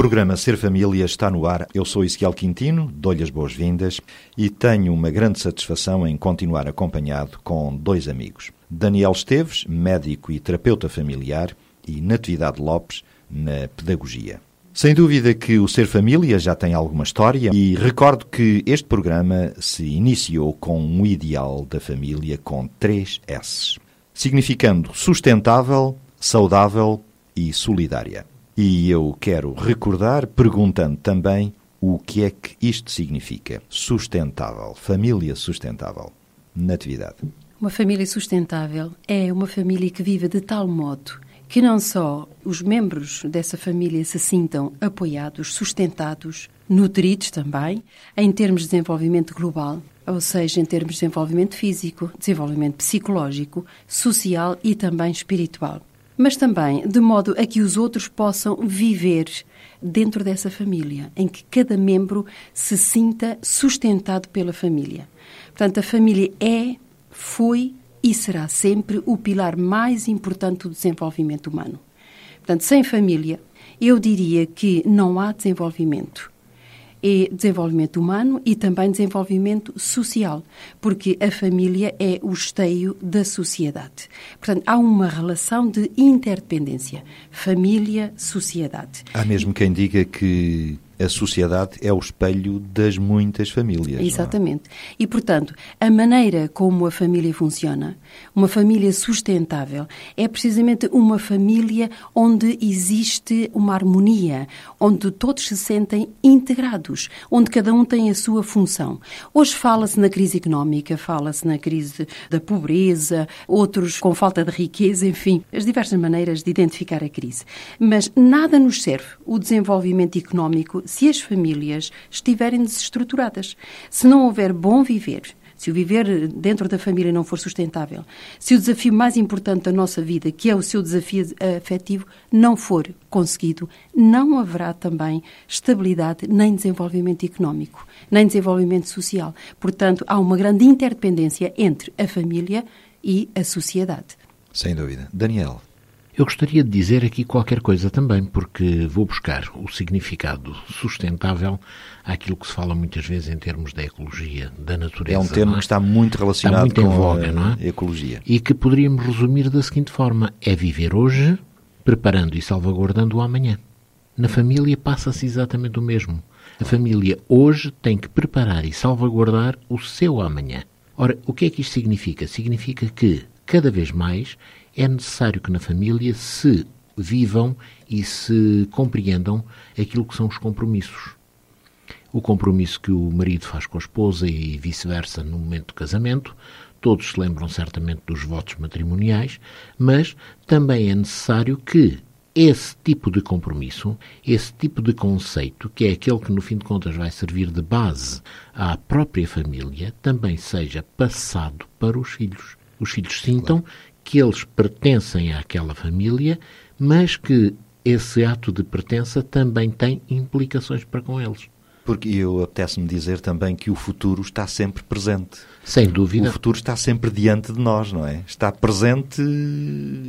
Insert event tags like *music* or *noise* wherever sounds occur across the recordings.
Programa Ser Família está no ar. Eu sou Ezequiel Quintino, dou-lhe as boas-vindas e tenho uma grande satisfação em continuar acompanhado com dois amigos. Daniel Esteves, médico e terapeuta familiar, e Natividade Lopes, na pedagogia. Sem dúvida que o Ser Família já tem alguma história e recordo que este programa se iniciou com um ideal da família com três S, significando sustentável, saudável e solidária. E eu quero recordar, perguntando também o que é que isto significa. Sustentável, família sustentável. Natividade. Uma família sustentável é uma família que vive de tal modo que não só os membros dessa família se sintam apoiados, sustentados, nutridos também, em termos de desenvolvimento global, ou seja, em termos de desenvolvimento físico, desenvolvimento psicológico, social e também espiritual mas também de modo a que os outros possam viver dentro dessa família, em que cada membro se sinta sustentado pela família. Portanto, a família é, foi e será sempre o pilar mais importante do desenvolvimento humano. Portanto, sem família, eu diria que não há desenvolvimento é desenvolvimento humano e também desenvolvimento social, porque a família é o esteio da sociedade. Portanto, há uma relação de interdependência. Família, sociedade. Há mesmo quem diga que a sociedade é o espelho das muitas famílias. É? Exatamente. É? E, portanto, a maneira como a família funciona, uma família sustentável, é precisamente uma família onde existe uma harmonia, onde todos se sentem integrados, onde cada um tem a sua função. Hoje fala-se na crise económica, fala-se na crise da pobreza, outros com falta de riqueza, enfim, as diversas maneiras de identificar a crise. Mas nada nos serve o desenvolvimento económico se as famílias estiverem desestruturadas. Se não houver bom viver, se o viver dentro da família não for sustentável, se o desafio mais importante da nossa vida, que é o seu desafio afetivo, não for conseguido, não haverá também estabilidade nem desenvolvimento económico, nem desenvolvimento social. Portanto, há uma grande interdependência entre a família e a sociedade. Sem dúvida. Daniel. Eu gostaria de dizer aqui qualquer coisa também, porque vou buscar o significado sustentável àquilo que se fala muitas vezes em termos da ecologia, da natureza. É um termo é? que está muito relacionado está muito com voga, a é? ecologia. E que poderíamos resumir da seguinte forma: é viver hoje, preparando e salvaguardando o amanhã. Na família passa-se exatamente o mesmo. A família hoje tem que preparar e salvaguardar o seu amanhã. Ora, o que é que isto significa? Significa que, cada vez mais, é necessário que na família se vivam e se compreendam aquilo que são os compromissos. O compromisso que o marido faz com a esposa e vice-versa no momento do casamento, todos se lembram certamente dos votos matrimoniais, mas também é necessário que esse tipo de compromisso, esse tipo de conceito, que é aquele que no fim de contas vai servir de base à própria família, também seja passado para os filhos. Os filhos sintam claro que eles pertencem àquela família, mas que esse ato de pertença também tem implicações para com eles. Porque eu apetece-me dizer também que o futuro está sempre presente. Sem dúvida. O futuro está sempre diante de nós, não é? Está presente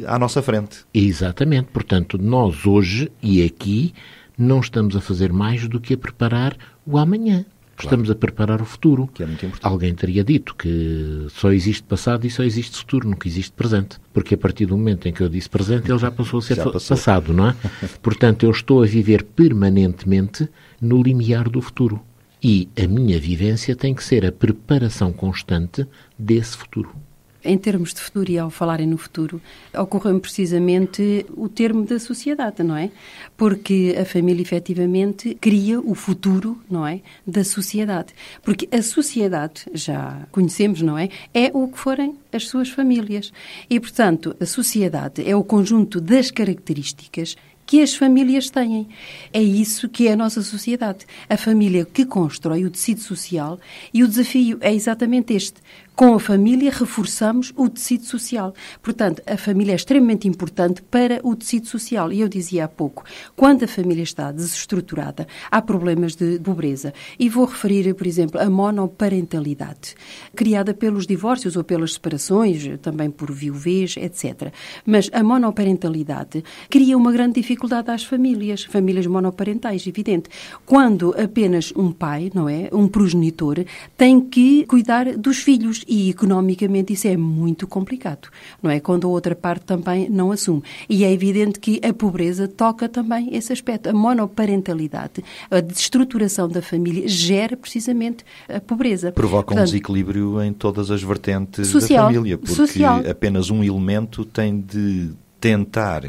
à nossa frente. Exatamente. Portanto, nós hoje e aqui não estamos a fazer mais do que a preparar o amanhã. Estamos a preparar o futuro. Que é muito importante. Alguém teria dito que só existe passado e só existe futuro, nunca existe presente. Porque a partir do momento em que eu disse presente, ele já passou a ser *laughs* passou. passado, não é? *laughs* Portanto, eu estou a viver permanentemente no limiar do futuro. E a minha vivência tem que ser a preparação constante desse futuro. Em termos de futuro, e ao falarem no futuro, ocorre precisamente o termo da sociedade, não é? Porque a família efetivamente cria o futuro, não é? Da sociedade. Porque a sociedade, já conhecemos, não é? É o que forem as suas famílias. E, portanto, a sociedade é o conjunto das características que as famílias têm. É isso que é a nossa sociedade. A família que constrói o tecido social e o desafio é exatamente este. Com a família, reforçamos o tecido social. Portanto, a família é extremamente importante para o tecido social. E eu dizia há pouco, quando a família está desestruturada, há problemas de pobreza. E vou referir, por exemplo, a monoparentalidade, criada pelos divórcios ou pelas separações, também por viuvez, etc. Mas a monoparentalidade cria uma grande dificuldade às famílias, famílias monoparentais, evidente. Quando apenas um pai, não é, um progenitor, tem que cuidar dos filhos e economicamente isso é muito complicado, não é? Quando a outra parte também não assume. E é evidente que a pobreza toca também esse aspecto. A monoparentalidade, a destruturação da família gera precisamente a pobreza. Provoca Portanto, um desequilíbrio em todas as vertentes Social. da família, porque Social. apenas um elemento tem de tentar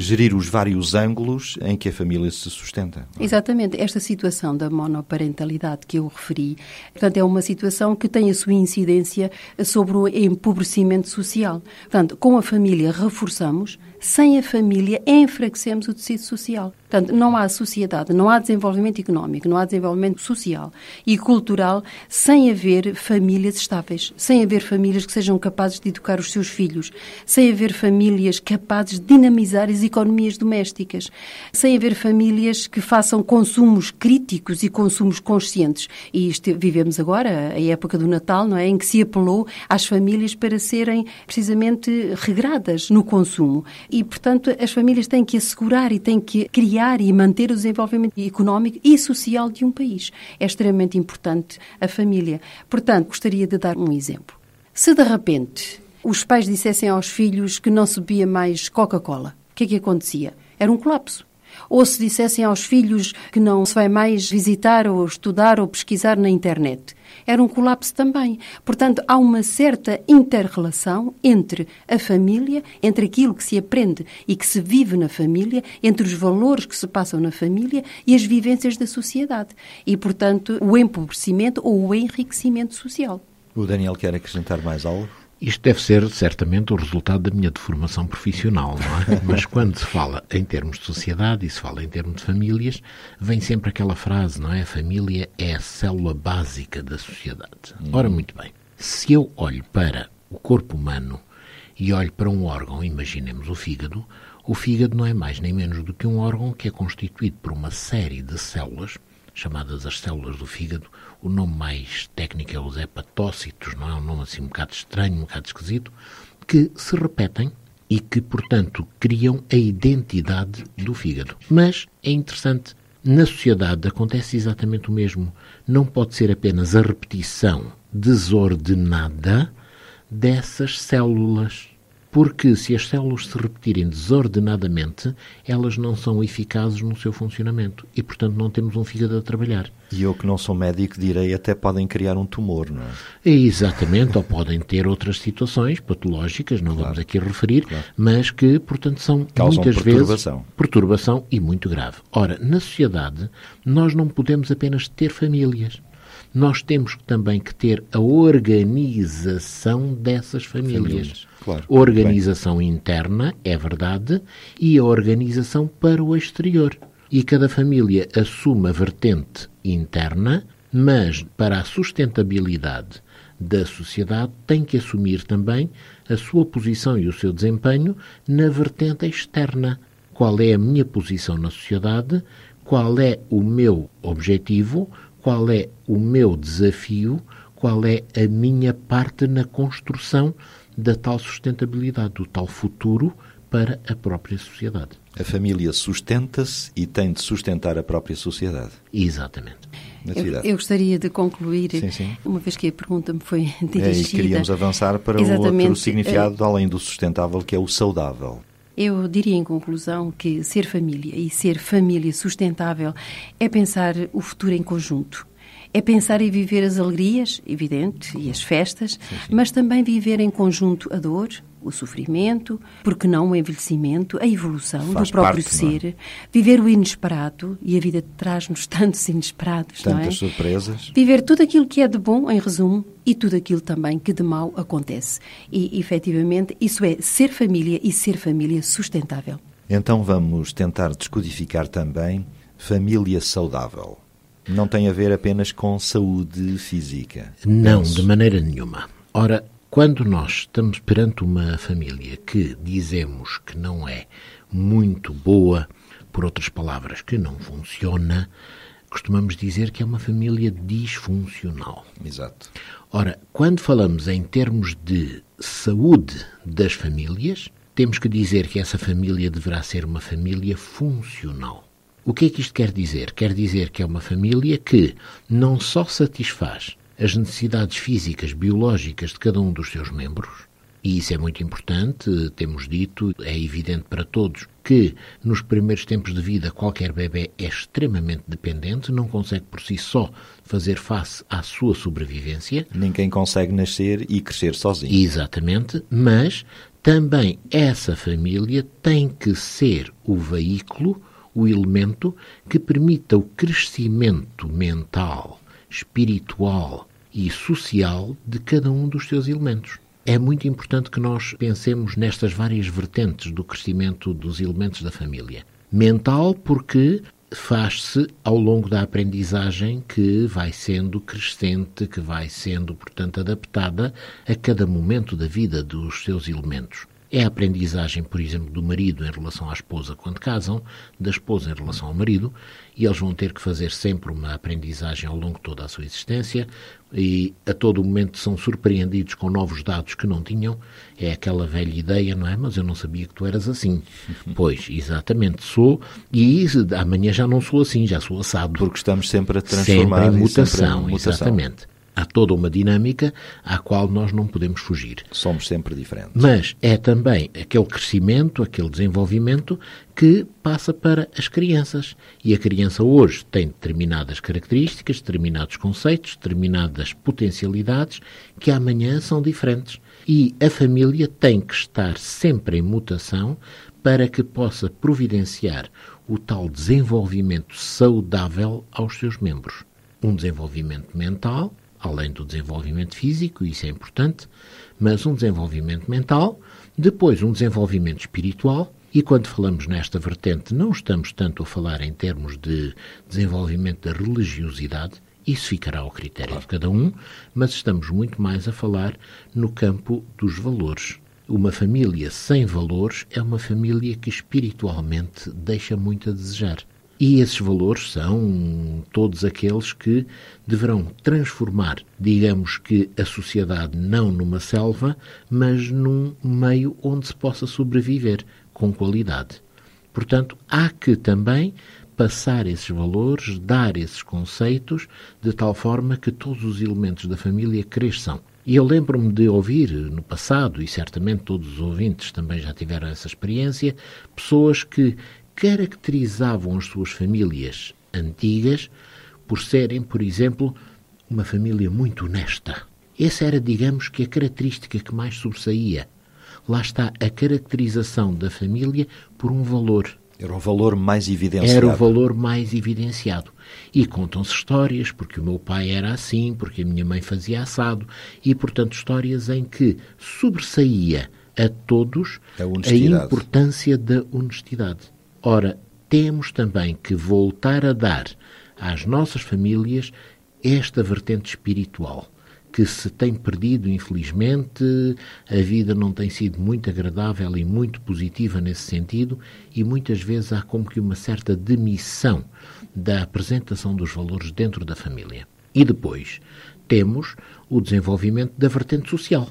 gerir os vários ângulos em que a família se sustenta. Exatamente. Esta situação da monoparentalidade que eu referi, portanto, é uma situação que tem a sua incidência sobre o empobrecimento social. Portanto, com a família reforçamos, sem a família enfraquecemos o tecido social. Portanto, não há sociedade, não há desenvolvimento económico, não há desenvolvimento social e cultural sem haver famílias estáveis, sem haver famílias que sejam capazes de educar os seus filhos, sem haver famílias capazes de dinamizar as economias domésticas, sem haver famílias que façam consumos críticos e consumos conscientes. E vivemos agora a época do Natal, não é, em que se apelou às famílias para serem precisamente regradas no consumo. E, portanto, as famílias têm que assegurar e têm que criar e manter o desenvolvimento económico e social de um país. É extremamente importante a família. Portanto, gostaria de dar um exemplo. Se de repente os pais dissessem aos filhos que não se bebia mais Coca-Cola, o que é que acontecia? Era um colapso. Ou se dissessem aos filhos que não se vai mais visitar ou estudar ou pesquisar na internet, era um colapso também. Portanto, há uma certa inter-relação entre a família, entre aquilo que se aprende e que se vive na família, entre os valores que se passam na família e as vivências da sociedade. E, portanto, o empobrecimento ou o enriquecimento social. O Daniel quer acrescentar mais algo? Isto deve ser certamente o resultado da minha deformação profissional, não é? *laughs* Mas quando se fala em termos de sociedade e se fala em termos de famílias, vem sempre aquela frase, não é? A família é a célula básica da sociedade. Ora, muito bem. Se eu olho para o corpo humano e olho para um órgão, imaginemos o fígado, o fígado não é mais nem menos do que um órgão que é constituído por uma série de células, chamadas as células do fígado. O nome mais técnico é os hepatócitos, não é um nome assim um bocado estranho, um bocado esquisito, que se repetem e que, portanto, criam a identidade do fígado. Mas é interessante, na sociedade acontece exatamente o mesmo. Não pode ser apenas a repetição desordenada dessas células. Porque se as células se repetirem desordenadamente, elas não são eficazes no seu funcionamento e, portanto, não temos um fígado a trabalhar. E eu que não sou médico direi até podem criar um tumor, não é? É exatamente, ou podem ter outras situações patológicas, não vamos aqui referir, mas que, portanto, são Causam muitas perturbação. vezes perturbação e muito grave. Ora, na sociedade, nós não podemos apenas ter famílias. Nós temos também que ter a organização dessas famílias. Famílias, claro. Organização interna, é verdade, e a organização para o exterior. E cada família assume a vertente interna, mas para a sustentabilidade da sociedade tem que assumir também a sua posição e o seu desempenho na vertente externa. Qual é a minha posição na sociedade? Qual é o meu objetivo? Qual é o meu desafio? Qual é a minha parte na construção da tal sustentabilidade, do tal futuro para a própria sociedade? A família sustenta-se e tem de sustentar a própria sociedade. Exatamente. Eu, eu gostaria de concluir, Sim, sim. uma vez que a pergunta me foi *laughs* É, e dirigida. queríamos avançar para o outro. Eh, significado, além do sustentável, que é o saudável. Eu diria em conclusão que ser família e ser família sustentável é pensar o futuro em conjunto. É pensar e viver as alegrias, evidente, e as festas, mas também viver em conjunto a dor, o sofrimento, porque não o envelhecimento, a evolução Faz do próprio parte, é? ser, viver o inesperado, e a vida traz-nos *laughs* tantos inesperados, não é? Tantas surpresas. Viver tudo aquilo que é de bom, em resumo, e tudo aquilo também que de mau acontece. E, efetivamente, isso é ser família e ser família sustentável. Então vamos tentar descodificar também família saudável. Não tem a ver apenas com saúde física. Não, penso. de maneira nenhuma. Ora, quando nós estamos perante uma família que dizemos que não é muito boa, por outras palavras, que não funciona, costumamos dizer que é uma família disfuncional. Exato. Ora, quando falamos em termos de saúde das famílias, temos que dizer que essa família deverá ser uma família funcional. O que é que isto quer dizer? Quer dizer que é uma família que não só satisfaz as necessidades físicas, biológicas de cada um dos seus membros, e isso é muito importante, temos dito, é evidente para todos que nos primeiros tempos de vida qualquer bebê é extremamente dependente, não consegue por si só fazer face à sua sobrevivência. Ninguém consegue nascer e crescer sozinho. Exatamente, mas também essa família tem que ser o veículo, o elemento que permita o crescimento mental, espiritual e social de cada um dos seus elementos. É muito importante que nós pensemos nestas várias vertentes do crescimento dos elementos da família. Mental, porque faz-se ao longo da aprendizagem que vai sendo crescente, que vai sendo, portanto, adaptada a cada momento da vida dos seus elementos. É a aprendizagem, por exemplo, do marido em relação à esposa quando casam, da esposa em relação ao marido, e eles vão ter que fazer sempre uma aprendizagem ao longo de toda a sua existência e a todo momento são surpreendidos com novos dados que não tinham. É aquela velha ideia, não é? Mas eu não sabia que tu eras assim. *laughs* pois, exatamente, sou, e amanhã já não sou assim, já sou assado. Porque estamos sempre a transformar sempre em mutação, sempre em mutação. exatamente. Há toda uma dinâmica à qual nós não podemos fugir. Somos sempre diferentes. Mas é também aquele crescimento, aquele desenvolvimento que passa para as crianças. E a criança hoje tem determinadas características, determinados conceitos, determinadas potencialidades que amanhã são diferentes. E a família tem que estar sempre em mutação para que possa providenciar o tal desenvolvimento saudável aos seus membros. Um desenvolvimento mental, além do desenvolvimento físico, isso é importante, mas um desenvolvimento mental, depois um desenvolvimento espiritual, e quando falamos nesta vertente, não estamos tanto a falar em termos de desenvolvimento da religiosidade, isso ficará ao critério claro. de cada um, mas estamos muito mais a falar no campo dos valores. Uma família sem valores é uma família que espiritualmente deixa muito a desejar. E esses valores são todos aqueles que deverão transformar, digamos que, a sociedade não numa selva, mas num meio onde se possa sobreviver com qualidade. Portanto, há que também passar esses valores, dar esses conceitos, de tal forma que todos os elementos da família cresçam. E eu lembro-me de ouvir no passado, e certamente todos os ouvintes também já tiveram essa experiência, pessoas que caracterizavam as suas famílias antigas por serem, por exemplo, uma família muito honesta. Essa era, digamos, que a característica que mais sobressaía. Lá está a caracterização da família por um valor. Era o valor mais evidenciado. Era o valor mais evidenciado. E contam-se histórias, porque o meu pai era assim, porque a minha mãe fazia assado, e, portanto, histórias em que sobressaía a todos a, a importância da honestidade. Ora, temos também que voltar a dar às nossas famílias esta vertente espiritual que se tem perdido, infelizmente. A vida não tem sido muito agradável e muito positiva nesse sentido, e muitas vezes há como que uma certa demissão da apresentação dos valores dentro da família. E depois temos o desenvolvimento da vertente social.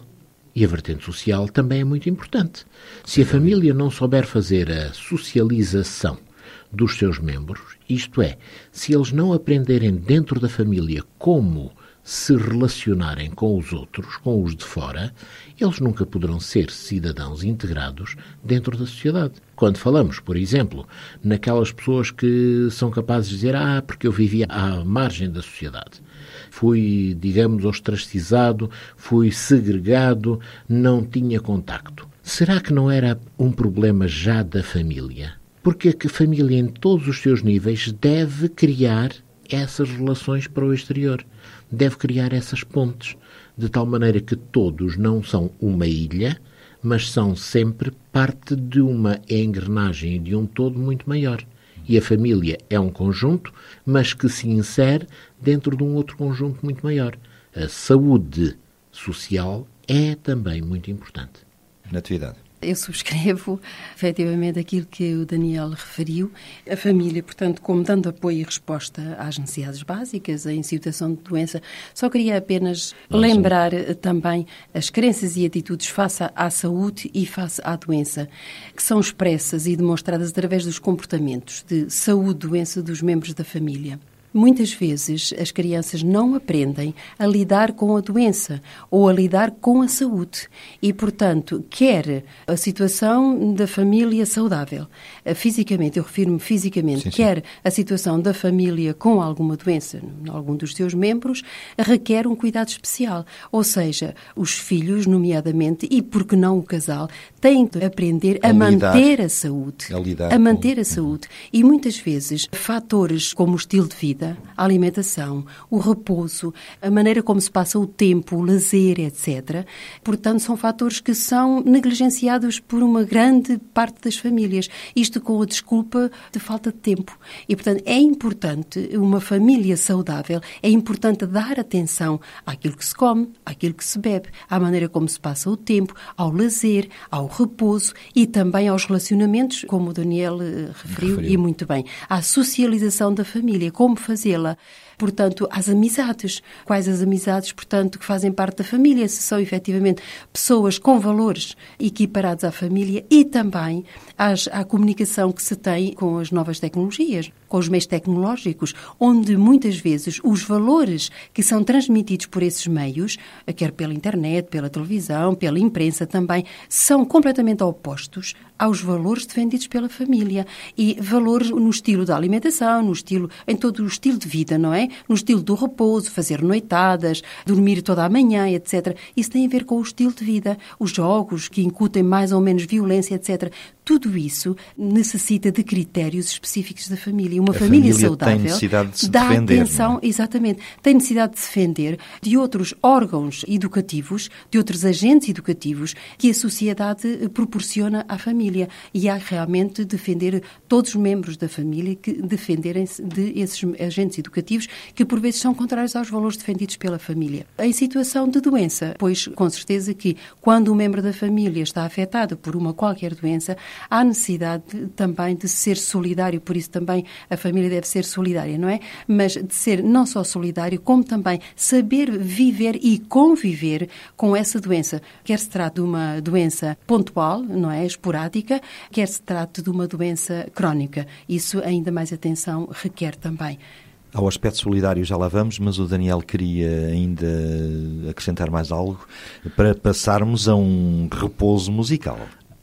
E a vertente social também é muito importante. Se a família não souber fazer a socialização dos seus membros, isto é, se eles não aprenderem dentro da família como se relacionarem com os outros, com os de fora, eles nunca poderão ser cidadãos integrados dentro da sociedade. Quando falamos, por exemplo, naquelas pessoas que são capazes de dizer ah, porque eu vivia à margem da sociedade fui, digamos, ostracizado, fui segregado, não tinha contacto. Será que não era um problema já da família? Porque a família, em todos os seus níveis, deve criar essas relações para o exterior, deve criar essas pontes, de tal maneira que todos não são uma ilha, mas são sempre parte de uma engrenagem de um todo muito maior. E a família é um conjunto, mas que se insere dentro de um outro conjunto muito maior. A saúde social é também muito importante. Natividade. Eu subscrevo efetivamente aquilo que o Daniel referiu. A família, portanto, como dando apoio e resposta às necessidades básicas, em situação de doença. Só queria apenas lembrar eh, também as crenças e atitudes face à saúde e face à doença, que são expressas e demonstradas através dos comportamentos de saúde-doença dos membros da família. Muitas vezes as crianças não aprendem a lidar com a doença ou a lidar com a saúde e, portanto, quer a situação da família saudável, eh, fisicamente, eu refiro-me fisicamente, sim, sim. quer a situação da família com alguma doença, algum dos seus membros, requer um cuidado especial. Ou seja, os filhos, nomeadamente, e porque não o casal, têm de aprender a, a manter a saúde. A, a manter com... a saúde. E muitas vezes, fatores como o estilo de vida, a alimentação, o repouso, a maneira como se passa o tempo, o lazer, etc. Portanto, são fatores que são negligenciados por uma grande parte das famílias. Isto com a desculpa de falta de tempo. E, portanto, é importante uma família saudável, é importante dar atenção àquilo que se come, àquilo que se bebe, à maneira como se passa o tempo, ao lazer, ao repouso e também aos relacionamentos, como o Daniel eh, referiu, referiu. e muito bem, à socialização da família, como fazê-la portanto, às amizades. Quais as amizades, portanto, que fazem parte da família, se são efetivamente pessoas com valores equiparados à família e também às, à comunicação que se tem com as novas tecnologias, com os meios tecnológicos, onde muitas vezes os valores que são transmitidos por esses meios, quer pela internet, pela televisão, pela imprensa também, são completamente opostos aos valores defendidos pela família e valores no estilo da alimentação, no estilo em todo o estilo de vida, não é? No estilo do repouso, fazer noitadas, dormir toda a manhã, etc. Isso tem a ver com o estilo de vida, os jogos que incutem mais ou menos violência, etc. Tudo isso necessita de critérios específicos da família. Uma família, família saudável tem necessidade de se dá defender, atenção, é? exatamente, tem necessidade de defender de outros órgãos educativos, de outros agentes educativos que a sociedade proporciona à família. E há realmente defender todos os membros da família que defenderem-se de esses agentes educativos que por vezes são contrários aos valores defendidos pela família. Em situação de doença, pois com certeza que quando um membro da família está afetado por uma qualquer doença, há necessidade de, também de ser solidário, por isso também a família deve ser solidária, não é? Mas de ser não só solidário, como também saber viver e conviver com essa doença. Quer se trate de uma doença pontual, não é? Esporádica, quer se trate de uma doença crónica. Isso ainda mais atenção requer também. Ao aspecto solidário já lá vamos, mas o Daniel queria ainda acrescentar mais algo para passarmos a um repouso musical.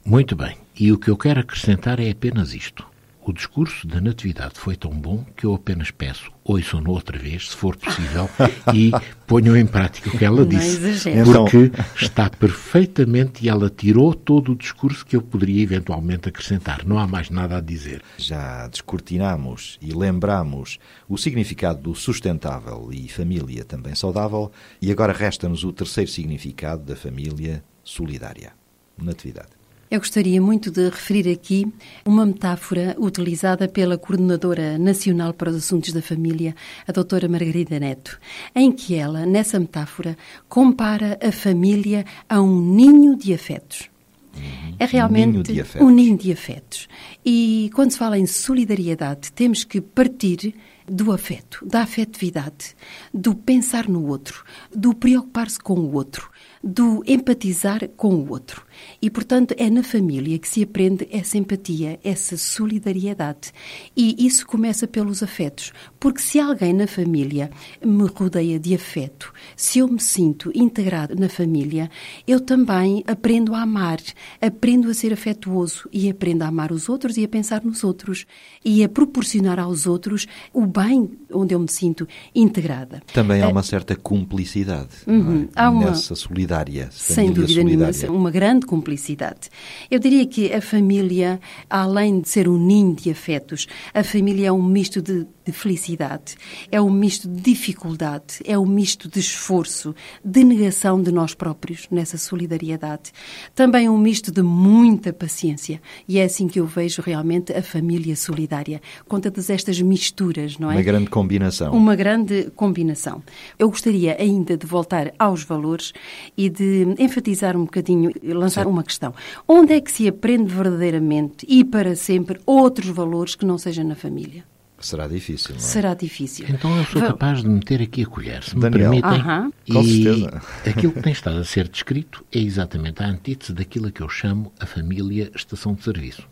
Muito bem. E o que eu quero acrescentar é apenas isto. O discurso da Natividade foi tão bom que eu apenas peço, ouçam-no outra vez, se for possível, *laughs* e ponham em prática o que ela disse. Porque está perfeitamente e ela tirou todo o discurso que eu poderia eventualmente acrescentar. Não há mais nada a dizer. Já descortinamos e lembramos o significado do sustentável e família também saudável, e agora resta-nos o terceiro significado da família solidária. Natividade. Eu gostaria muito de referir aqui uma metáfora utilizada pela Coordenadora Nacional para os Assuntos da Família, a doutora Margarida Neto, em que ela, nessa metáfora, compara a família a um ninho de afetos. Uhum. É realmente um ninho, de afetos. um ninho de afetos. E quando se fala em solidariedade, temos que partir do afeto, da afetividade, do pensar no outro, do preocupar-se com o outro, do empatizar com o outro. E, portanto, é na família que se aprende essa empatia, essa solidariedade. E isso começa pelos afetos. Porque se alguém na família me rodeia de afeto, se eu me sinto integrado na família, eu também aprendo a amar, aprendo a ser afetuoso e aprendo a amar os outros e a pensar nos outros e a proporcionar aos outros o bem onde eu me sinto integrada. Também há uma certa cumplicidade uhum, é? há uma... nessa solidária. Sem dúvida nenhuma, uma grande cumplicidade. Eu diria que a família, além de ser um ninho de afetos, a família é um misto de de felicidade, é um misto de dificuldade, é um misto de esforço, de negação de nós próprios nessa solidariedade. Também um misto de muita paciência. E é assim que eu vejo realmente a família solidária, com todas estas misturas, não é? Uma grande combinação. Uma grande combinação. Eu gostaria ainda de voltar aos valores e de enfatizar um bocadinho, lançar Sim. uma questão. Onde é que se aprende verdadeiramente e para sempre outros valores que não sejam na família? Será difícil, não é? Será difícil. Então eu sou capaz de meter aqui a colher, se Daniel. me permitem. Aham. Com e certeza. aquilo que tem estado a ser descrito é exatamente a antítese daquilo que eu chamo a família estação de serviço.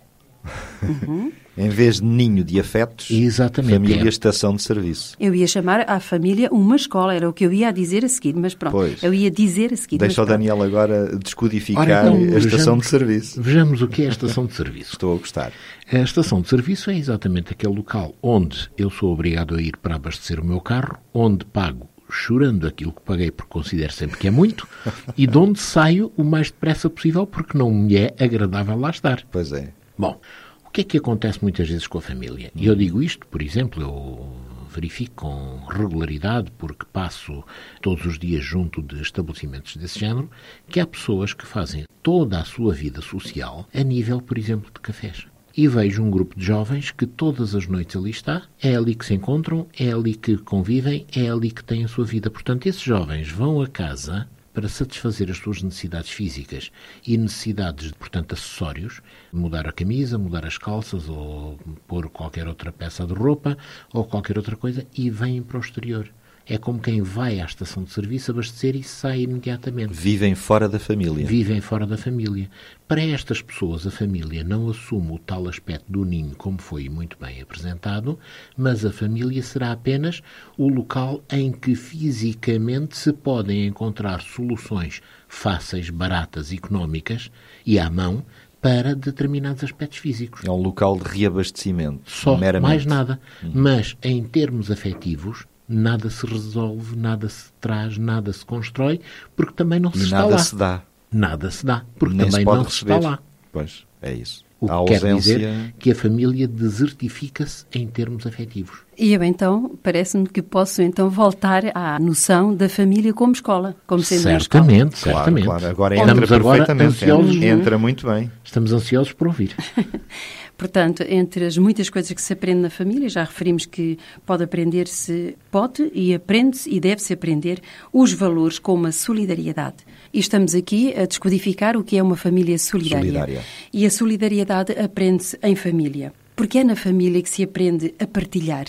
Em vez de ninho de afetos, Exatamente. família É. estação de serviço. Eu ia chamar à família uma escola, era o que eu ia dizer a seguir, mas pronto. Pois. Eu ia dizer a seguir. Deixa o. Daniel agora descodificar Ora, então, a estação vejamos- de serviço. Vejamos o que é a estação de serviço. Estou a gostar. A estação de serviço é exatamente aquele local onde eu sou obrigado a ir para abastecer o meu carro, onde pago chorando aquilo que paguei porque considero sempre que é muito, *laughs* e de onde saio o mais depressa possível porque não me é agradável lá estar. Pois é. Bom, o que é que acontece muitas vezes com a família? E eu digo isto, por exemplo, eu verifico com regularidade, porque passo todos os dias junto de estabelecimentos desse género, que há pessoas que fazem toda a sua vida social a nível, por exemplo, de cafés. E vejo um grupo de jovens que todas as noites ali está, é ali que se encontram, é ali que convivem, é ali que têm a sua vida. Portanto, esses jovens vão a casa para satisfazer as suas necessidades físicas e necessidades, portanto, acessórios, mudar a camisa, mudar as calças ou pôr qualquer outra peça de roupa ou qualquer outra coisa e vêm para o exterior. É como quem vai à estação de serviço abastecer e sai imediatamente. Vivem fora da família. Vivem fora da família. Para estas pessoas, a família não assume o tal aspecto do ninho como foi muito bem apresentado, mas a família será apenas o local em que fisicamente se podem encontrar soluções fáceis, baratas, económicas e à mão para determinados aspectos físicos. É um local de reabastecimento. Só, meramente. mais nada. Mas em termos afetivos, nada se resolve, nada se traz, nada se constrói, porque também não se E está nada lá. se dá. Nada se dá, porque Nem também se não receber. se está lá. Pois, é isso. O a que quer ausência. dizer que a família desertifica-se em termos afetivos. E eu então, parece-me que posso então voltar à noção da família como escola, como sendo uma escola. Certamente, Claro, certamente. claro. Agora Estamos entra agora perfeitamente. ansiosos, Entra, entra muito bem. estamos ansiosos por ouvir. *laughs* Portanto, entre as muitas coisas que se aprende na família, já referimos que pode aprender-se, pode e aprende-se e deve-se aprender os valores como a solidariedade. E estamos aqui a descodificar o que é uma família solidária. Solidária. E a solidariedade aprende-se em família. Porque é na família que se aprende a partilhar,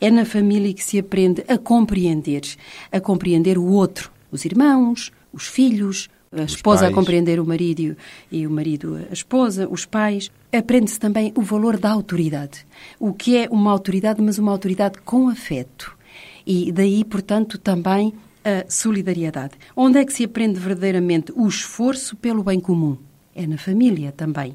é na família que se aprende a compreender, a compreender o outro, os irmãos, os filhos, a esposa a compreender o marido e o marido a esposa, os pais. Aprende-se também o valor da autoridade. O que é uma autoridade, mas uma autoridade com afeto. E daí, portanto, também a solidariedade. Onde é que se aprende verdadeiramente o esforço pelo bem comum? É na família também.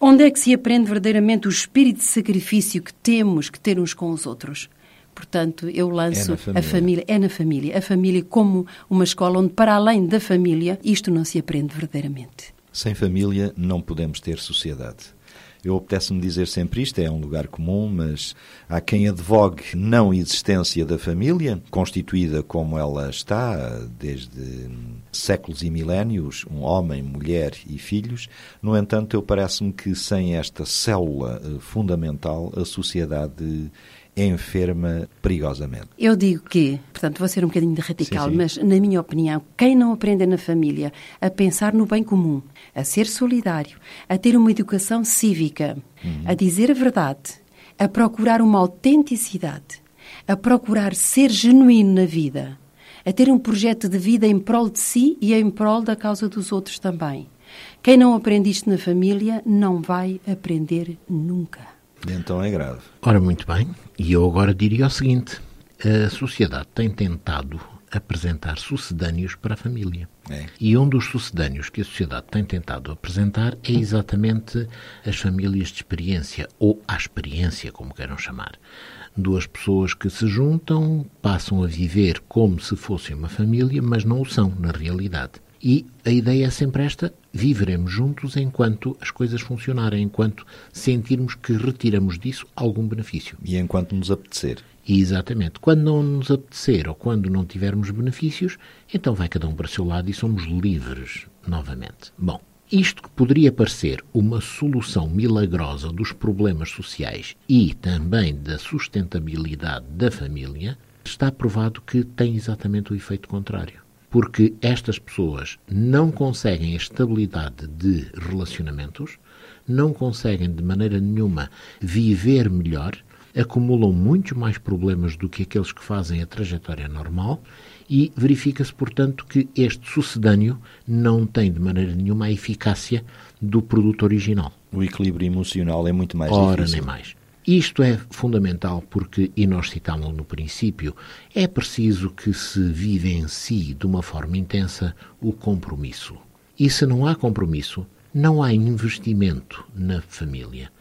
Onde é que se aprende verdadeiramente o espírito de sacrifício que temos que ter uns com os outros? Portanto, eu lanço É a família, é na família, a família como uma escola onde, para além da família, isto não se aprende verdadeiramente. Sem família não podemos ter sociedade. Eu apetece-me dizer sempre isto, é um lugar comum, mas há quem advogue não existência da família, constituída como ela está desde séculos e milénios, um homem, mulher e filhos. No entanto, eu parece-me que sem esta célula eh, fundamental, a sociedade enferma perigosamente. Eu digo que, portanto, vou ser um bocadinho de radical, Sim, sim. mas na minha opinião, quem não aprende na família a pensar no bem comum, a ser solidário, a ter uma educação cívica, a dizer a verdade, a procurar uma autenticidade, a procurar ser genuíno na vida, a ter um projeto de vida em prol de si e em prol da causa dos outros também. Quem não aprende isto na família não vai aprender nunca. Então é grave. Ora, muito bem. E eu agora diria o seguinte: a sociedade tem tentado apresentar sucedâneos para a família. É. E um dos sucedâneos que a sociedade tem tentado apresentar é exatamente as famílias de experiência, ou a experiência, como queiram chamar. Duas pessoas que se juntam, passam a viver como se fossem uma família, mas não o são, na realidade. E a ideia é sempre esta: viveremos juntos enquanto as coisas funcionarem, enquanto sentirmos que retiramos disso algum benefício. E enquanto nos apetecer. Exatamente. Quando não nos apetecer ou quando não tivermos benefícios, então vai cada um para o seu lado e somos livres novamente. Bom, isto que poderia parecer uma solução milagrosa dos problemas sociais e também da sustentabilidade da família, está provado que tem exatamente o efeito contrário. Porque estas pessoas não conseguem a estabilidade de relacionamentos, não conseguem de maneira nenhuma viver melhor acumulam muitos mais problemas do que aqueles que fazem a trajetória normal e verifica-se, portanto, que este sucedâneo não tem de maneira nenhuma a eficácia do produto original. O equilíbrio emocional é muito mais Ora, difícil. nem mais. Isto é fundamental porque, e nós citámos no princípio, é preciso que se vivencie de uma forma intensa o compromisso. E se não há compromisso, não há investimento na família.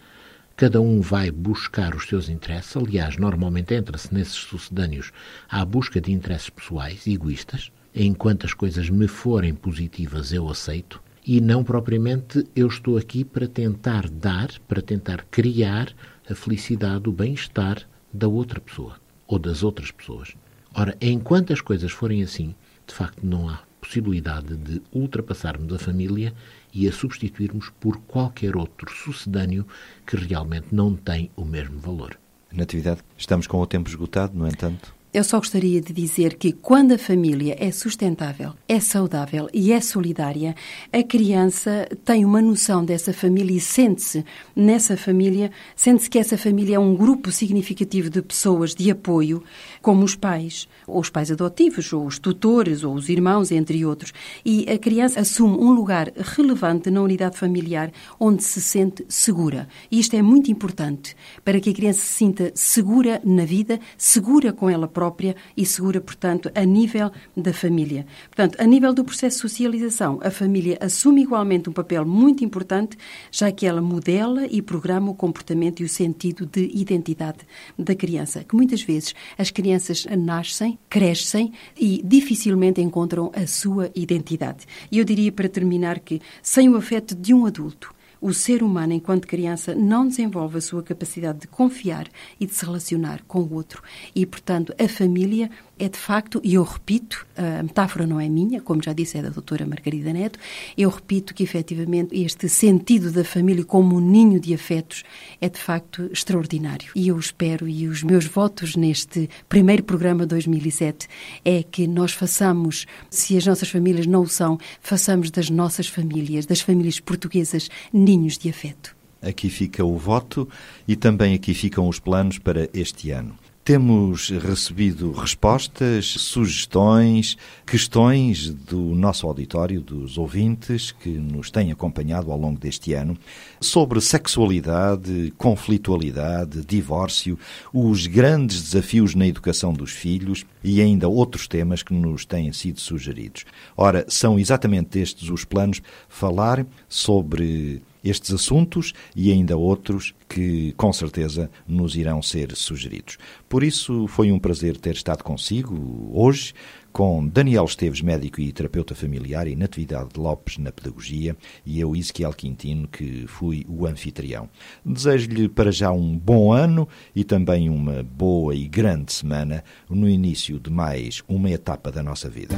Cada um vai buscar os seus interesses. Aliás, normalmente entra-se nesses sucedâneos à busca de interesses pessoais, egoístas. Enquanto as coisas me forem positivas, eu aceito. E não propriamente eu estou aqui para tentar dar, para tentar criar a felicidade, o bem-estar da outra pessoa ou das outras pessoas. Ora, enquanto as coisas forem assim, de facto não há possibilidade de ultrapassarmos a família e a substituirmos por qualquer outro sucedâneo que realmente não tem o mesmo valor. Natividade, estamos com o tempo esgotado, no entanto. Eu só gostaria de dizer que quando a família é sustentável, é saudável e é solidária, a criança tem uma noção dessa família e sente-se nessa família, sente-se que essa família é um grupo significativo de pessoas de apoio, como os pais, ou os pais adotivos, ou os tutores, ou os irmãos, entre outros. E a criança assume um lugar relevante na unidade familiar onde se sente segura. E isto é muito importante para que a criança se sinta segura na vida, segura com ela própria e segura, portanto, a nível da família. Portanto, a nível do processo de socialização, a família assume igualmente um papel muito importante, já que ela modela e programa o comportamento e o sentido de identidade da criança, que muitas vezes as crianças nascem, crescem e dificilmente encontram a sua identidade. E eu diria para terminar que sem o afeto de um adulto, o ser humano, enquanto criança, não desenvolve a sua capacidade de confiar e de se relacionar com o outro. E, portanto, a família é de facto, e eu repito, a metáfora não é minha, como já disse, é da doutora Margarida Neto, eu repito que efetivamente este sentido da família como um ninho de afetos é de facto extraordinário. E eu espero, e os meus votos neste primeiro programa 2007 é que nós façamos, se as nossas famílias não o são, façamos das nossas famílias, das famílias portuguesas, ninhos de afeto. Aqui fica o voto e também aqui ficam os planos para este ano. Temos recebido respostas, sugestões, questões do nosso auditório, dos ouvintes que nos têm acompanhado ao longo deste ano, sobre sexualidade, conflitualidade, divórcio, os grandes desafios na educação dos filhos e ainda outros temas que nos têm sido sugeridos. Ora, são exatamente estes os planos falar sobre estes assuntos e ainda outros que com certeza nos irão ser sugeridos. Por isso foi um prazer ter estado consigo hoje com Daniel Esteves, médico e terapeuta familiar, e Natividade Lopes na pedagogia, e eu, Ezequiel Quintino, que fui o anfitrião. Desejo-lhe para já um bom ano e também uma boa e grande semana no início de mais uma etapa da nossa vida.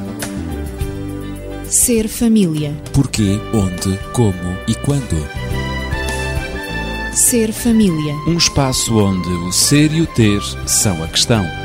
Ser família. Porquê, onde, como e quando. Ser família. Um espaço onde o ser e o ter são a questão.